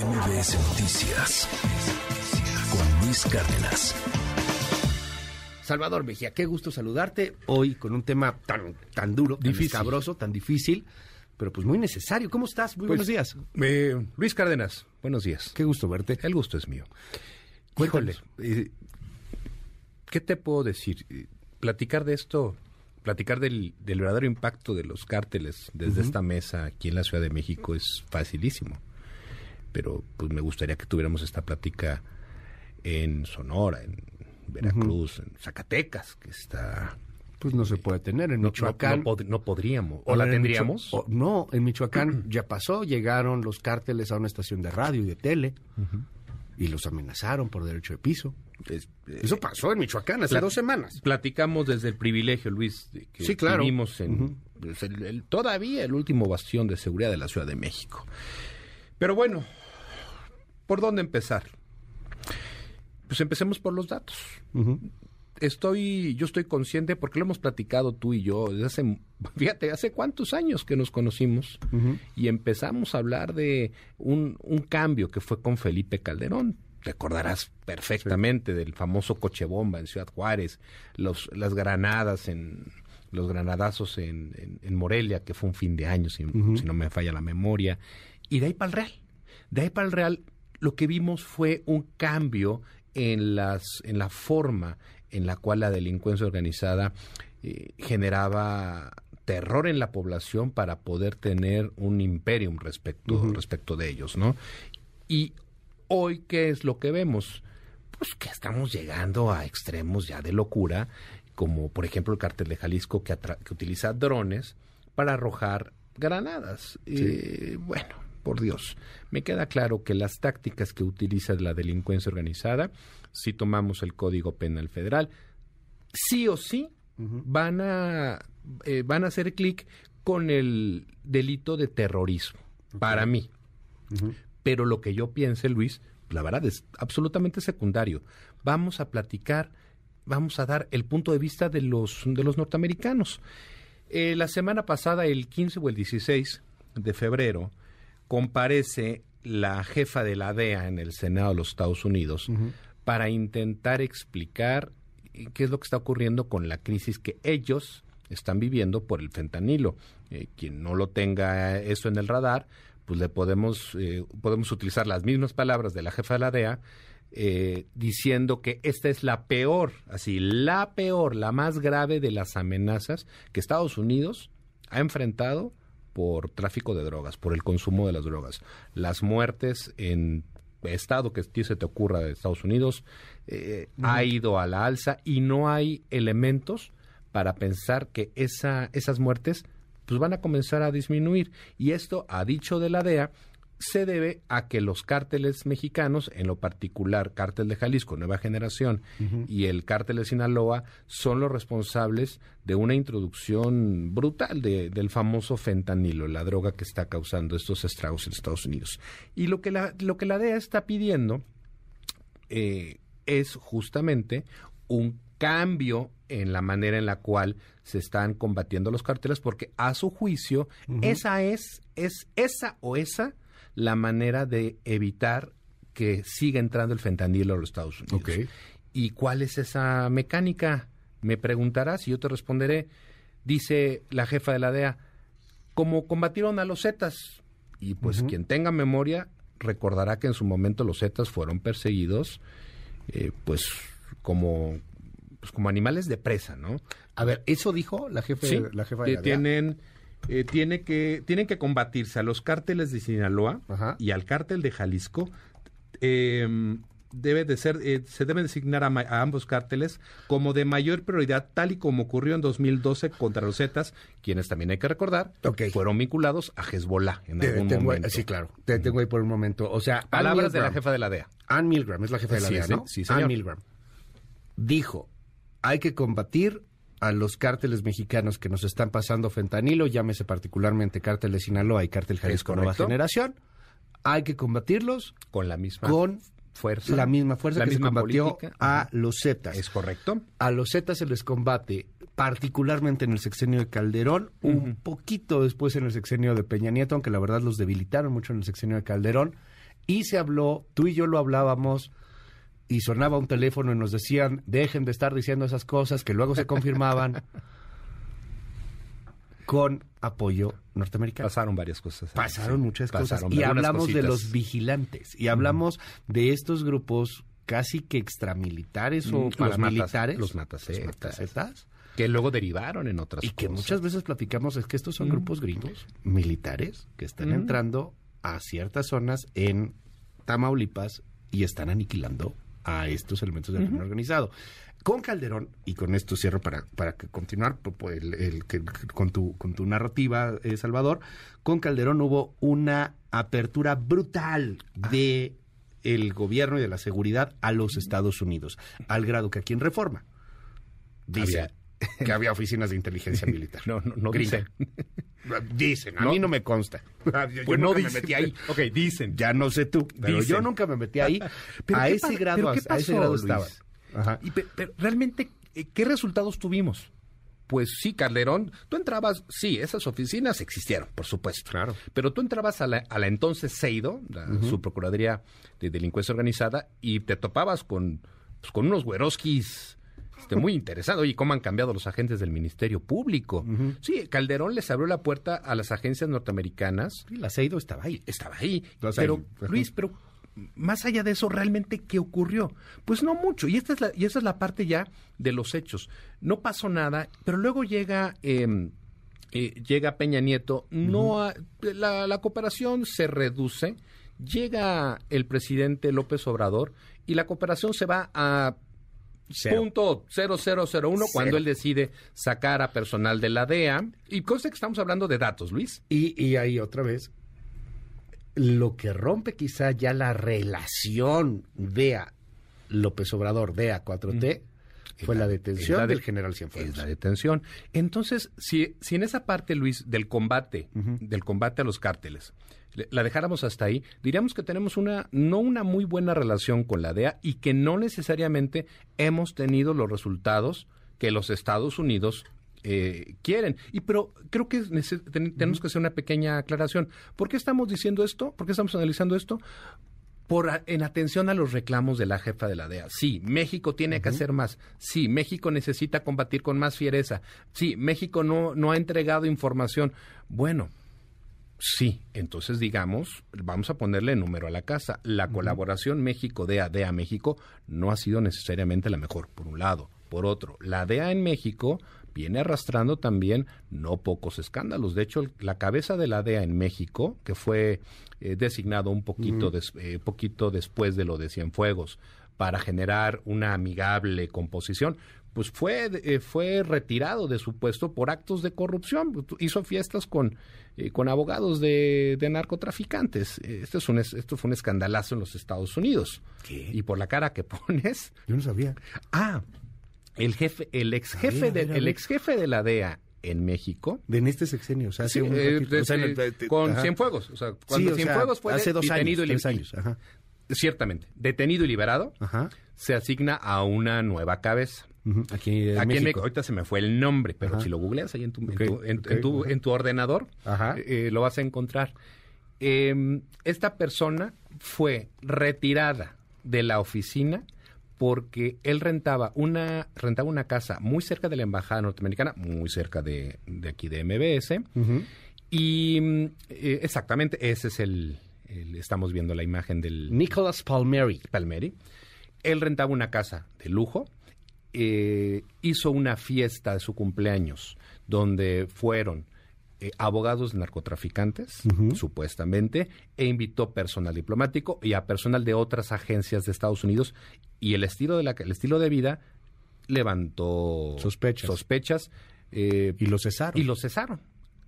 MBS Noticias con Luis Cárdenas. Salvador Mejía, qué gusto saludarte hoy con un tema tan, tan duro, tan escabroso, tan difícil, pero pues muy necesario. ¿Cómo estás? Muy Pues, buenos días. eh, Luis Cárdenas, buenos días. Qué gusto verte. El gusto es mío. Cuéntale. Eh, ¿qué te puedo decir? Eh, Platicar de esto, platicar del, del verdadero impacto de los cárteles desde esta mesa aquí en la Ciudad de México es facilísimo. Pero pues me gustaría que tuviéramos esta plática en Sonora, en Veracruz, en Zacatecas, que está... Pues no se puede tener en No, Michoacán. no pod- no podríamos. ¿O la en tendríamos? Micho- o- no, en Michoacán ya pasó, llegaron los cárteles a una estación de radio y de tele y los amenazaron por derecho de piso. Es- eh, Eso pasó en Michoacán hace dos semanas. Platicamos desde el privilegio, Luis, que Sí, claro. vivimos en pues, el- el- todavía el último bastión de seguridad de la Ciudad de México. Pero bueno, ¿por dónde empezar? Pues empecemos por los datos. Estoy, yo estoy consciente porque lo hemos platicado tú y yo desde hace, fíjate, hace cuántos años que nos conocimos y empezamos a hablar de un, un cambio que fue con Felipe Calderón. Recordarás perfectamente del famoso coche bomba en Ciudad Juárez, los, las granadas en los granadazos en, en- en Morelia, que fue un fin de año, si, si no me falla la memoria, y de ahí para el Real. De ahí para el Real, lo que vimos fue un cambio en las en la forma en la cual la delincuencia organizada eh, generaba terror en la población para poder tener un imperium respecto respecto de ellos, ¿no? Y hoy qué es lo que vemos? Pues que estamos llegando a extremos ya de locura, como por ejemplo el cártel de Jalisco que, utiliza drones para arrojar granadas. Eh, bueno, por Dios, me queda claro que las tácticas que utiliza la delincuencia organizada, si tomamos el Código Penal Federal, sí o sí van a eh, van a hacer clic con el delito de terrorismo. Para mí. Pero lo que yo piense, Luis, la verdad es absolutamente secundario. Vamos a platicar, vamos a dar el punto de vista de los, de los norteamericanos. Eh, la semana pasada, el 15 o el 16 de febrero, comparece la jefa de la DEA en el Senado de los Estados Unidos para intentar explicar qué es lo que está ocurriendo con la crisis que ellos están viviendo por el fentanilo. Eh, quien no lo tenga eso en el radar, pues le podemos, eh, podemos utilizar las mismas palabras de la jefa de la DEA eh, diciendo que esta es la peor, así, la peor, la más grave de las amenazas que Estados Unidos ha enfrentado por tráfico de drogas, por el consumo de las drogas. Las muertes en estado que se te ocurra de Estados Unidos eh, ha ido a la alza y no hay elementos para pensar que esa, esas muertes pues van a comenzar a disminuir. Y esto, a dicho de la DEA, se debe a que los cárteles mexicanos, en lo particular Cártel de Jalisco, Nueva Generación, y el Cártel de Sinaloa, son los responsables de una introducción brutal de- del famoso fentanilo, la droga que está causando estos estragos en Estados Unidos. Y lo que la, lo que la DEA está pidiendo eh, es justamente un cambio en la manera en la cual se están combatiendo los carteles, porque a su juicio, esa es, es esa o esa la manera de evitar que siga entrando el fentanilo a los Estados Unidos. ¿Y cuál es esa mecánica? Me preguntarás y yo te responderé. Dice la jefa de la DEA, como combatieron a los Zetas. Y pues quien tenga memoria recordará que en su momento los Zetas fueron perseguidos, eh, pues como pues como animales de presa, ¿no? A ver, ¿eso dijo la jefa, Sí, la jefa de la DEA? tienen eh, tiene que tienen que combatirse a los cárteles de Sinaloa Ajá. y al cártel de Jalisco. eh, debe de ser eh, se deben designar a, ma- a ambos cárteles como de mayor prioridad tal y como ocurrió en 2012 contra los Zetas, quienes también hay que recordar Ok. fueron vinculados a Hezbollah en Te- algún momento. sí, claro. Te tengo ahí por un momento. O sea, Palabras de la jefa de la DEA. Ann Milgram es la jefa de la Sí, DEA, ¿no? sí, señor. Ann Milgram dijo, hay que combatir a los cárteles mexicanos que nos están pasando fentanilo, llámese particularmente cártel de Sinaloa y cártel Jalisco Nueva. Generación. Hay que combatirlos con la misma con fuerza, la misma fuerza la que se misma combatió política. a los Zetas. Es correcto. A los Zetas se les combate particularmente en el sexenio de Calderón, un poquito después en el sexenio de Peña Nieto, aunque la verdad los debilitaron mucho en el sexenio de Calderón, Y se habló, tú y yo lo hablábamos, y sonaba un teléfono y nos decían, dejen de estar diciendo esas cosas que luego se confirmaban con apoyo norteamericano. Pasaron varias cosas. Pasaron sí. muchas Pasaron cosas. Y hablamos de los vigilantes. Y hablamos de estos grupos casi que extramilitares o Mm, los paramilitares. matas- los matacetas. matacetas, Que luego derivaron en otras Y que cosas. muchas veces platicamos es que estos son Mm. grupos gringos, militares, que están Mm. entrando a ciertas zonas en Tamaulipas y están aniquilando a estos elementos del crimen organizado. Con Calderón, y con esto cierro para, para que continuar pues, el- el que- con, tu, con tu narrativa, eh, Salvador, con Calderón hubo una apertura brutal de el gobierno y de la seguridad a los Estados Unidos, al grado que aquí en Reforma dice que había oficinas de inteligencia militar. No, no, no Gringa. dicen. Dicen, a No. mí no me consta. Yo Pues no nunca me dicen. metí ahí. Ok, dicen. Ya no sé tú, pero Dicen. yo nunca me metí ahí. ¿Pero a ese grado, pero a qué ese pasó, grado Luis? estaba. Ajá. Y pero realmente, eh, ¿qué resultados tuvimos? Pues sí, Calderón, tú entrabas, sí, esas oficinas existieron, por supuesto. Claro. Pero tú entrabas a la, a la entonces CEIDO, la Subprocuraduría de Delincuencia Organizada, y te topabas con, pues, con unos güeroskis este, muy interesados. Oye, ¿cómo han cambiado los agentes del Ministerio Público? Sí, Calderón les abrió la puerta a las agencias norteamericanas Sí, la Seido estaba ahí. estaba ahí. Pero. Luis, pero más allá de eso, ¿realmente qué ocurrió? Pues no mucho. Y esta es la, y esa es la parte ya de los hechos. No pasó nada, pero luego llega... eh, eh, llega Peña Nieto, no la, la cooperación se reduce, llega el presidente López Obrador y la cooperación se va a. punto 0001 cuando él decide sacar a personal de la DEA. Y cosa que estamos hablando de datos, Luis. Y, y ahí otra vez, lo que rompe quizá ya la relación DEA López Obrador, DEA 4T, fue la detención Es la de- del general Cienfuegos. Es la detención. Entonces, si, si en esa parte, Luis, del combate, del combate a los cárteles, le- la dejáramos hasta ahí, diríamos que tenemos una, no una muy buena relación con la DEA y que no necesariamente hemos tenido los resultados que los Estados Unidos eh, quieren. Y pero creo que ten- tenemos que hacer una pequeña aclaración. ¿Por qué estamos diciendo esto? ¿Por qué estamos analizando esto? Por en atención a los reclamos de la jefa de la DEA. Sí, México tiene que hacer más. Sí, México necesita combatir con más fiereza. Sí, México no, no ha entregado información. Bueno, sí, entonces digamos, vamos a ponerle número a la casa. La colaboración México-DEA, DEA-México no ha sido necesariamente la mejor, por un lado. Por otro, la DEA en México viene arrastrando también no pocos escándalos. De hecho, la cabeza de la DEA en México, que fue eh, designado un poquito, des- eh, poquito después de lo de Cienfuegos para generar una amigable composición, pues fue, eh, fue retirado de su puesto por actos de corrupción. Hizo fiestas con, eh, con abogados de, de narcotraficantes. Esto, es un, es- esto fue un escandalazo en los Estados Unidos. ¿Qué? Y por la cara que pones, Yo no sabía. Ah, el jefe, el ex jefe de, el ex jefe de la DEA en México. De en este sexenio, o sea, hace sí, un eh. O sea, con ajá. Cienfuegos. O sea, cuando Sí, o sea, fue hace dos detenido años, y tres li- años. Ajá. Ciertamente, detenido y liberado, Ajá. se asigna a una nueva cabeza. Aquí, México, ahorita se me fue el nombre, pero Ajá. si lo googleas ahí en tu, en tu- en- tu- en tu ordenador, eh, lo vas a encontrar. Eh, esta persona fue retirada de la oficina porque él rentaba una, rentaba una casa muy cerca de la embajada norteamericana, muy cerca de, de aquí de MBS, y mm, eh, exactamente ese es el, el- estamos viendo la imagen del Nicholas Palmieri. Palmeri. Él rentaba una casa de lujo, eh, hizo una fiesta de su cumpleaños donde fueron eh, abogados narcotraficantes, supuestamente, e invitó personal diplomático y a personal de otras agencias de Estados Unidos y el estilo de la, el estilo de vida levantó Sospechas. sospechas eh, Y lo cesaron. y lo cesaron.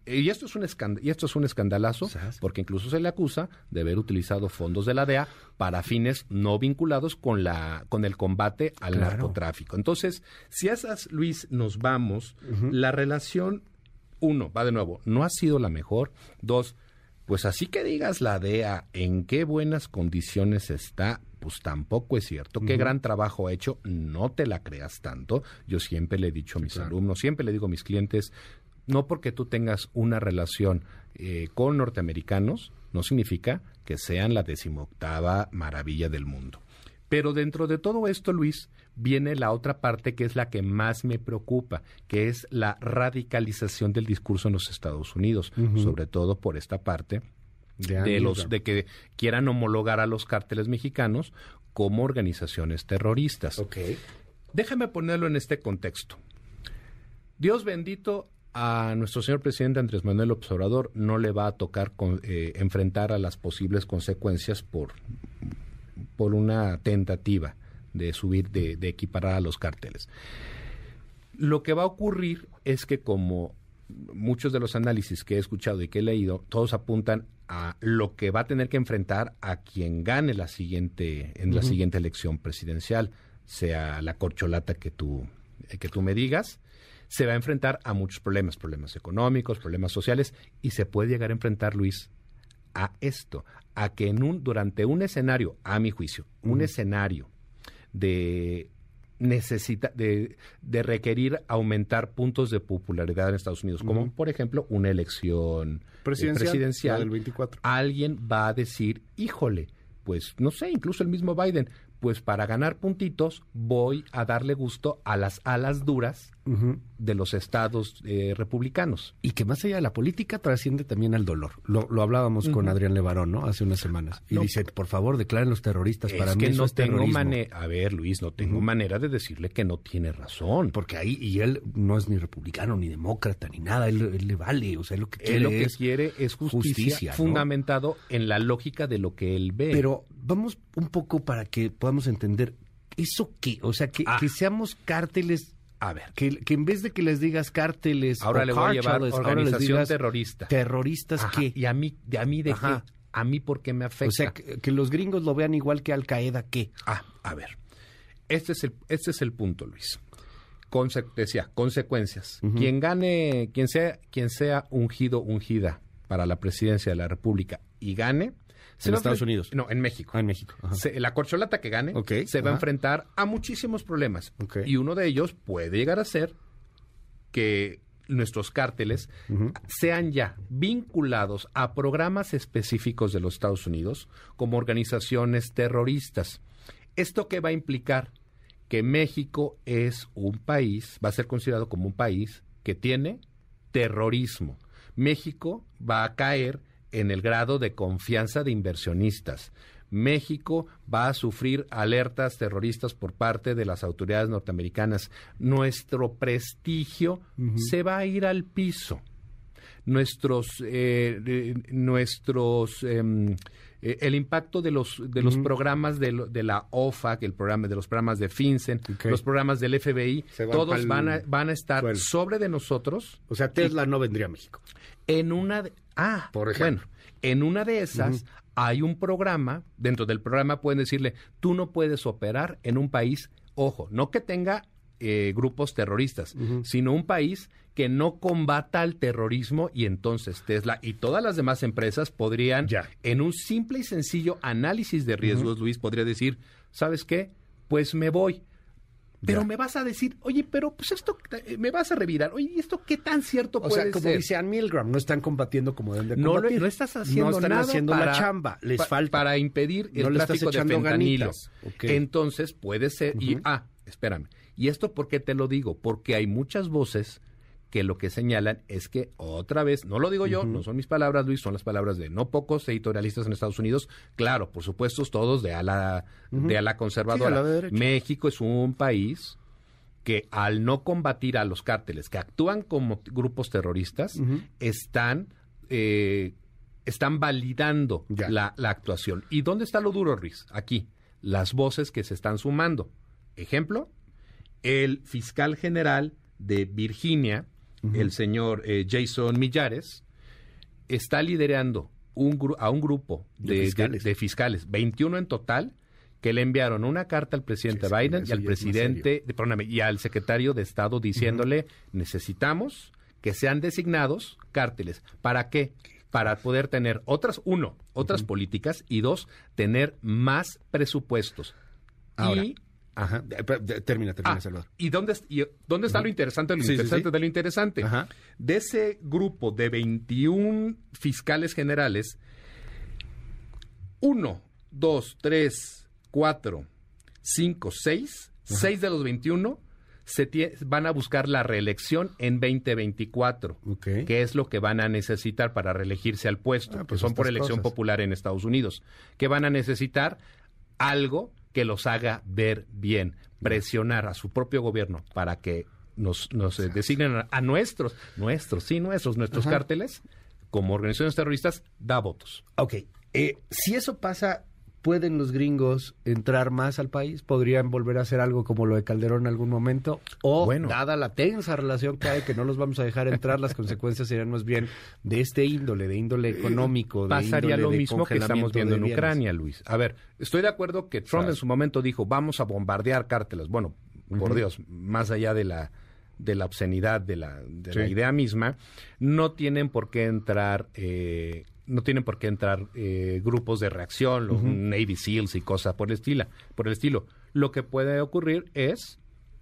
Y esto es un escand- y esto es un escandalazo Sas. porque incluso se le acusa de haber utilizado fondos de la DEA para fines no vinculados con la con el combate al Claro. narcotráfico. Entonces, si a esas Luis nos vamos, la relación uno, va de nuevo, no ha sido la mejor. Dos, pues así que digas la DEA en qué buenas condiciones está, pues tampoco es cierto. Qué gran trabajo ha hecho, no te la creas tanto. Yo siempre le he dicho a mis alumnos, siempre le digo a mis clientes, no porque tú tengas una relación eh, con norteamericanos, no significa que sean la decimoctava maravilla del mundo. Pero dentro de todo esto, Luis, viene la otra parte que es la que más me preocupa, que es la radicalización del discurso en los Estados Unidos, sobre todo por esta parte de, los de que quieran homologar a los cárteles mexicanos como organizaciones terroristas. Ok. Déjame ponerlo en este contexto. Dios bendito a nuestro señor presidente Andrés Manuel Observador no le va a tocar eh, enfrentar a las posibles consecuencias por, por una tentativa de subir, de, de equiparar a los cárteles. Lo que va a ocurrir es que como muchos de los análisis que he escuchado y que he leído, todos apuntan a lo que va a tener que enfrentar a quien gane la siguiente, en la siguiente elección presidencial, sea la corcholata que tú, que tú me digas, se va a enfrentar a muchos problemas, problemas económicos, problemas sociales, y se puede llegar a enfrentar, Luis, a esto, a que en un, durante un escenario, a mi juicio, un escenario de necesita de, de, requerir aumentar puntos de popularidad en Estados Unidos, como por ejemplo una elección eh, presidencial, del 24. alguien va a decir, híjole, pues no sé, incluso el mismo Biden, pues para ganar puntitos voy a darle gusto a las alas duras de los estados eh, republicanos. Y que más allá de la política trasciende también al dolor. Lo, hablábamos con Adrián Levarón, ¿no? Hace unas semanas. Y dice, por favor, declaren los terroristas. Para mí que no tengo manera, a ver, Luis, no tengo manera de decirle que no tiene razón. Porque ahí, y él no es ni republicano, ni demócrata, ni nada, él, le vale, o sea, lo que quiere él lo que es quiere es justicia, fundamentado en la lógica de lo que él ve. Pero vamos un poco para que podamos entender eso qué, o sea, que, Ah. que seamos cárteles a ver, que, que en vez de que les digas cárteles ahora o le voy a llevar organización terrorista. terroristas Ajá, qué Y a mí, de a mí de Ajá. qué, a mí por qué me afecta. o sea que, que los gringos lo vean igual que Al Qaeda qué Ah, a ver. Este es el, este es el punto, Luis. Conse- decía, consecuencias. Quien gane, quien sea, quien sea ungido, ungida para la presidencia de la República y gane. En va a Estados Unidos. No, en México. Ah, en México. Se- la corcholata que gane se va a enfrentar a muchísimos problemas. Y uno de ellos puede llegar a ser que nuestros cárteles sean ya vinculados a programas específicos de los Estados Unidos como organizaciones terroristas. ¿Esto qué va a implicar? Que México es un país, va a ser considerado como un país que tiene terrorismo. México va a caer en el grado de confianza de inversionistas. México va a sufrir alertas terroristas por parte de las autoridades norteamericanas. Nuestro prestigio se va a ir al piso. Nuestros, eh, eh, nuestros, em, eh, el impacto de los de los programas de, lo- de la OFAC, el programa de los programas de FinCEN, los programas del FBI, van todos van a, van a estar suelo. sobre de nosotros o sea Tesla no vendría a México en una ah, Por ejemplo. bueno, en una de esas hay un programa, dentro del programa pueden decirle, tú no puedes operar en un país, ojo, no que tenga eh, grupos terroristas, sino un país que no combata al terrorismo y entonces Tesla y todas las demás empresas podrían, Ya. en un simple y sencillo análisis de riesgos, Luis, podría decir, ¿sabes qué? Pues me voy. Pero Ya. me vas a decir, oye, pero pues esto, eh, me vas a revirar, oye, ¿y esto qué tan cierto o puede sea como ser? dice Ann Milgram no están combatiendo como deben de no, lo- combatir no estás haciendo no están nada haciendo para, la chamba les pa- falta para impedir el No tráfico de echando fentanilo. Entonces puede ser y ah, espérame. ¿Y esto por qué te lo digo? Porque hay muchas voces que lo que señalan es que otra vez, no lo digo yo, no son mis palabras, Luis, son las palabras de no pocos editorialistas en Estados Unidos, claro, por supuesto, todos de ala de ala conservadora. Sí. México es un país que al no combatir a los cárteles que actúan como grupos terroristas, están, eh, están validando la, la actuación. ¿Y dónde está lo duro, Ruiz? Aquí, las voces que se están sumando. Ejemplo, el fiscal general de Virginia, el señor eh, Jason Millares, está liderando un gru- a un grupo De fiscales. de fiscales, 21 en total, que le enviaron una carta al presidente Sí, Biden y al presidente, de- perdóname, y al secretario de Estado diciéndole, necesitamos que sean designados cárteles. ¿Para qué? Para poder tener otras, uno, otras políticas y dos, tener más presupuestos. Ahora, y, Ajá. De- termina, termina, Ah, Salvador. ¿Y dónde, y dónde está lo interesante? Lo Sí, interesante sí. de lo interesante. Ajá. De ese grupo de 21 fiscales generales, 1, 2, 3, 4, 5, 6, 6 de los 21 se van a buscar la reelección en 2024, Ok. que es lo que van a necesitar para reelegirse al puesto, Ah, que pues son por elección cosas. popular en Estados Unidos, que van a necesitar algo que los haga ver bien, presionar a su propio gobierno para que nos, nos eh, designen a, a nuestros, nuestros, sí, nuestros, nuestros Ajá. cárteles como organizaciones terroristas, da votos. Ok, eh, si eso pasa, ¿pueden los gringos entrar más al país? ¿Podrían volver a hacer algo como lo de Calderón en algún momento? O, Bueno. dada la tensa relación que hay, que no los vamos a dejar entrar, las consecuencias serían más bien de este índole, de índole económico, de Pasaría índole lo de mismo que estamos viendo en. Ucrania, Luis. A ver, estoy de acuerdo que Trump en su momento dijo, vamos a bombardear cárteles. Bueno, por Dios, más allá de la de la obscenidad de la, de la idea misma, no tienen por qué entrar, eh, no tienen por qué entrar eh, grupos de reacción, los Navy SEALs y cosas por el estilo, por el estilo. Lo que puede ocurrir es,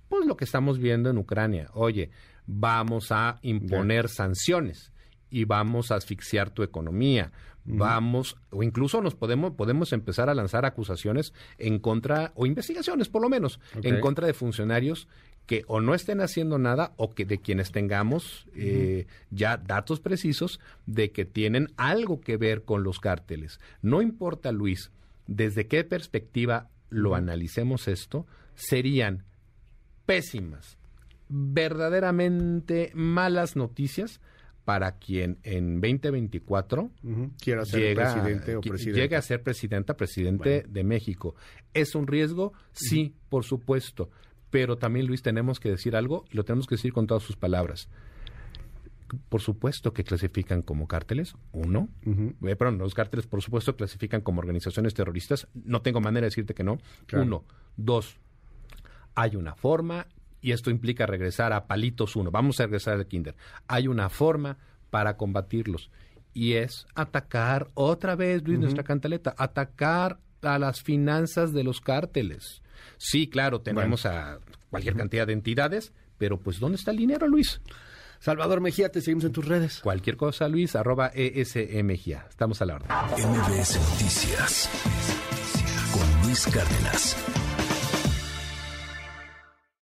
pues lo que estamos viendo en Ucrania. Oye, vamos a imponer sanciones y vamos a asfixiar tu economía. Vamos, o incluso nos podemos, podemos empezar a lanzar acusaciones en contra, o investigaciones por lo menos, en contra de funcionarios que o no estén haciendo nada o que de quienes tengamos eh, ya datos precisos de que tienen algo que ver con los cárteles. No importa, Luis, desde qué perspectiva lo analicemos esto, serían pésimas, verdaderamente malas noticias para quien en 2024 Ujú. Quiera ser llega, presidente o presidente. llegue a ser presidenta, presidente de México. ¿Es un riesgo? Sí, por supuesto. Pero también, Luis, tenemos que decir algo y lo tenemos que decir con todas sus palabras. Por supuesto que clasifican como cárteles, uno. Eh, perdón, los cárteles, por supuesto, clasifican como organizaciones terroristas. No tengo manera de decirte que no. Claro. Uno. Dos. Hay una forma, y esto implica regresar a palitos uno. Vamos a regresar al kinder. Hay una forma para combatirlos. Y es atacar otra vez, Luis, nuestra cantaleta, atacar a las finanzas de los cárteles. Sí, claro, tenemos a cualquier cantidad de entidades, pero pues ¿dónde está el dinero, Luis? Salvador Mejía, te seguimos en tus redes. Cualquier cosa, Luis, arroba ESMGIA. Estamos a la orden. MBS Noticias con Luis Cárdenas.